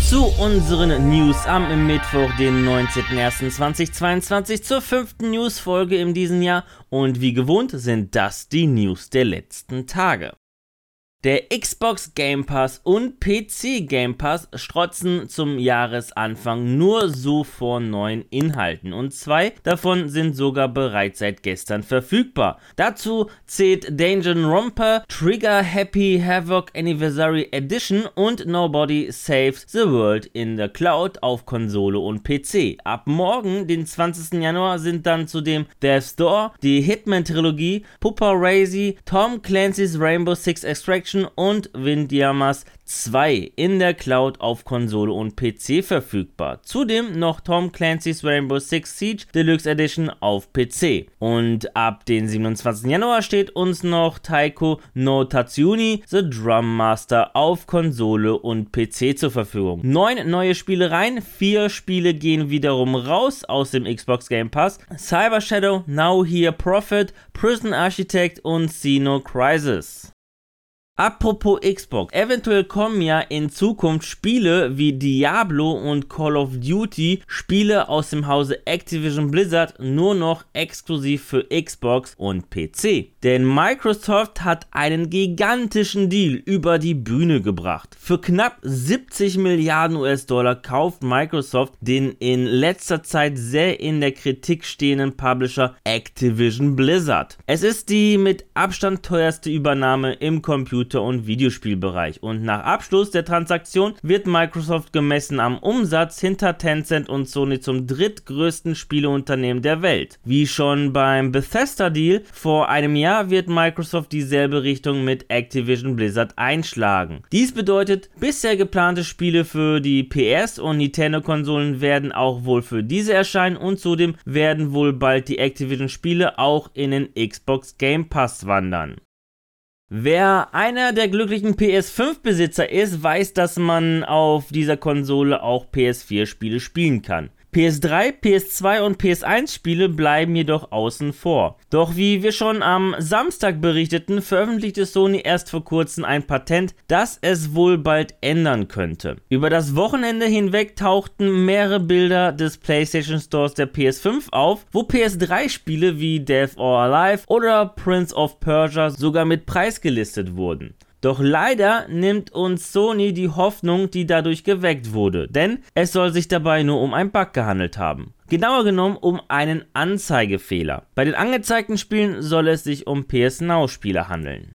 zu unseren News am Mittwoch, den 19.01.2022 zur fünften News-Folge in diesem Jahr und wie gewohnt sind das die News der letzten Tage. Der Xbox Game Pass und PC Game Pass strotzen zum Jahresanfang nur so vor neuen Inhalten und zwei davon sind sogar bereits seit gestern verfügbar. Dazu zählt Danger Romper, Trigger Happy Havoc Anniversary Edition und Nobody Saves the World in the Cloud auf Konsole und PC. Ab morgen, den 20. Januar, sind dann zudem Death's Door, die Hitman-Trilogie, Pupa Razy, Tom Clancy's Rainbow Six Extraction Edition und Windjammers 2 in der Cloud auf Konsole und PC verfügbar. Zudem noch Tom Clancy's Rainbow Six Siege Deluxe Edition auf PC. Und ab den 27. Januar steht uns noch Taiko no Tatsuni The Drum Master auf Konsole und PC zur Verfügung. Neun neue Spielereien, vier Spiele gehen wiederum raus aus dem Xbox Game Pass. Cyber Shadow, Now Here Prophet, Prison Architect und Xeno Crisis. Apropos Xbox, eventuell kommen ja in Zukunft Spiele wie Diablo und Call of Duty, Spiele aus dem Hause Activision Blizzard, nur noch exklusiv für Xbox und PC. Denn Microsoft hat einen gigantischen Deal über die Bühne gebracht. Für knapp 70 Milliarden US-Dollar kauft Microsoft den in letzter Zeit sehr in der Kritik stehenden Publisher Activision Blizzard. Es ist die mit Abstand teuerste Übernahme im Computer Computer- und Videospielbereich. Und nach Abschluss der Transaktion wird Microsoft gemessen am Umsatz hinter Tencent und Sony zum drittgrößten Spieleunternehmen der Welt. Wie schon beim Bethesda-Deal vor einem Jahr wird Microsoft dieselbe Richtung mit Activision Blizzard einschlagen. Dies bedeutet, bisher geplante Spiele für die PS- und Nintendo-Konsolen werden auch wohl für diese erscheinen und zudem werden wohl bald die Activision-Spiele auch in den Xbox Game Pass wandern. Wer einer der glücklichen PS5-Besitzer ist, weiß, dass man auf dieser Konsole auch PS4-Spiele spielen kann. PS3, PS2 und PS1 Spiele bleiben jedoch außen vor. Doch wie wir schon am Samstag berichteten, veröffentlichte Sony erst vor kurzem ein Patent, das es wohl bald ändern könnte. Über das Wochenende hinweg tauchten mehrere Bilder des PlayStation Stores der PS5 auf, wo PS3 Spiele wie Death or Alive oder Prince of Persia sogar mit Preis gelistet wurden. Doch leider nimmt uns Sony die Hoffnung, die dadurch geweckt wurde, denn es soll sich dabei nur um einen Bug gehandelt haben. Genauer genommen um einen Anzeigefehler. Bei den angezeigten Spielen soll es sich um PS Now Spiele handeln.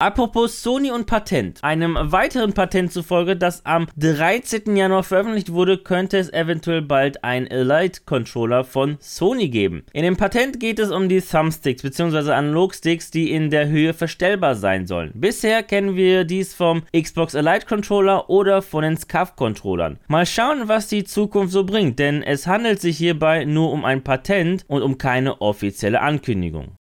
Apropos Sony und Patent. Einem weiteren Patent zufolge, das am 13. Januar veröffentlicht wurde, könnte es eventuell bald einen Elite Controller von Sony geben. In dem Patent geht es um die Thumbsticks bzw. Analogsticks, die in der Höhe verstellbar sein sollen. Bisher kennen wir dies vom Xbox Elite Controller oder von den SCAF Controllern. Mal schauen, was die Zukunft so bringt, denn es handelt sich hierbei nur um ein Patent und um keine offizielle Ankündigung.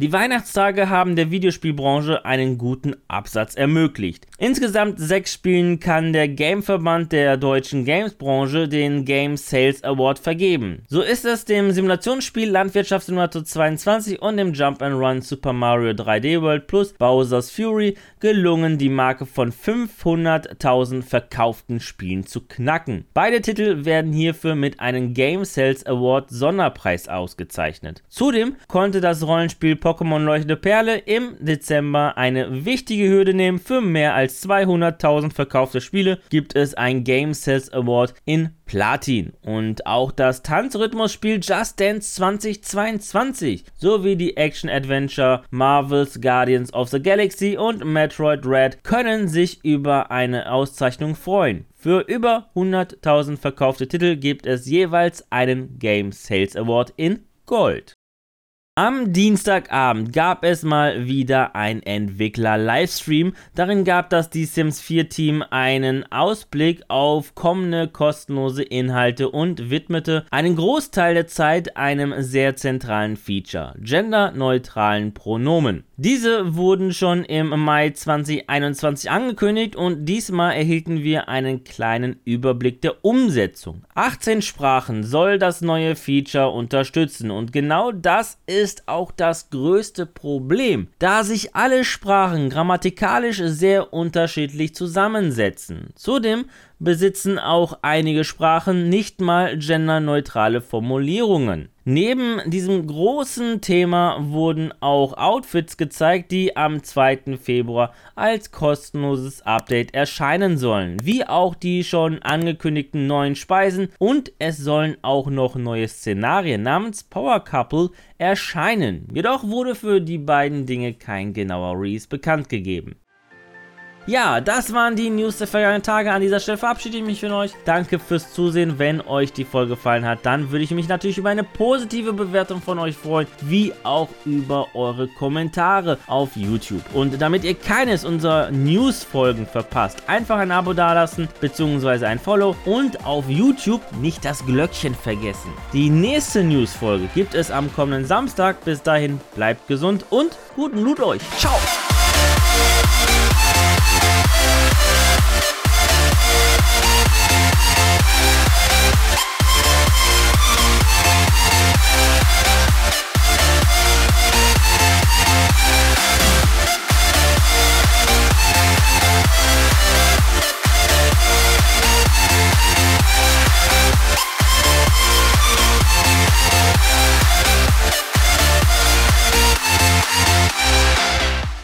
Die Weihnachtstage haben der Videospielbranche einen guten Absatz ermöglicht. Insgesamt sechs Spielen kann der Gameverband der deutschen Gamesbranche den Game Sales Award vergeben. So ist es dem Simulationsspiel Landwirtschaftssimulator 22 und dem Jump&Run Super Mario 3D World plus Bowser's Fury gelungen, die Marke von 500.000 verkauften Spielen zu knacken. Beide Titel werden hierfür mit einem Game Sales Award Sonderpreis ausgezeichnet. Zudem konnte das Rollenspiel Pokémon Leuchtende Perle im Dezember eine wichtige Hürde nehmen. Für mehr als 200.000 verkaufte Spiele gibt es ein Game Sales Award in Platin. Und auch das Tanzrhythmusspiel Just Dance 2022 sowie die Action-Adventure Marvel's Guardians of the Galaxy und Metroid Red können sich über eine Auszeichnung freuen. Für über 100.000 verkaufte Titel gibt es jeweils einen Game Sales Award in Gold. Am Dienstagabend gab es mal wieder ein Entwickler-Livestream. Darin gab das Die Sims 4 Team einen Ausblick auf kommende kostenlose Inhalte und widmete einen Großteil der Zeit einem sehr zentralen Feature, genderneutralen Pronomen. Diese wurden schon im Mai 2021 angekündigt und diesmal erhielten wir einen kleinen Überblick der Umsetzung. 18 Sprachen soll das neue Feature unterstützen und genau das ist auch das größte Problem, da sich alle Sprachen grammatikalisch sehr unterschiedlich zusammensetzen. Zudem besitzen auch einige Sprachen nicht mal genderneutrale Formulierungen. Neben diesem großen Thema wurden auch Outfits gezeigt, die am 2. Februar als kostenloses Update erscheinen sollen, wie auch die schon angekündigten neuen Speisen und es sollen auch noch neue Szenarien namens Power Couple erscheinen. Jedoch wurde für die beiden Dinge kein genauer Release bekannt gegeben. Ja, das waren die News der vergangenen Tage. An dieser Stelle verabschiede ich mich von euch. Danke fürs Zusehen. Wenn euch die Folge gefallen hat, dann würde ich mich natürlich über eine positive Bewertung von euch freuen, wie auch über eure Kommentare auf YouTube. Und damit ihr keines unserer News-Folgen verpasst, einfach ein Abo dalassen, beziehungsweise ein Follow und auf YouTube nicht das Glöckchen vergessen. Die nächste News-Folge gibt es am kommenden Samstag. Bis dahin bleibt gesund und guten Loot euch. Ciao!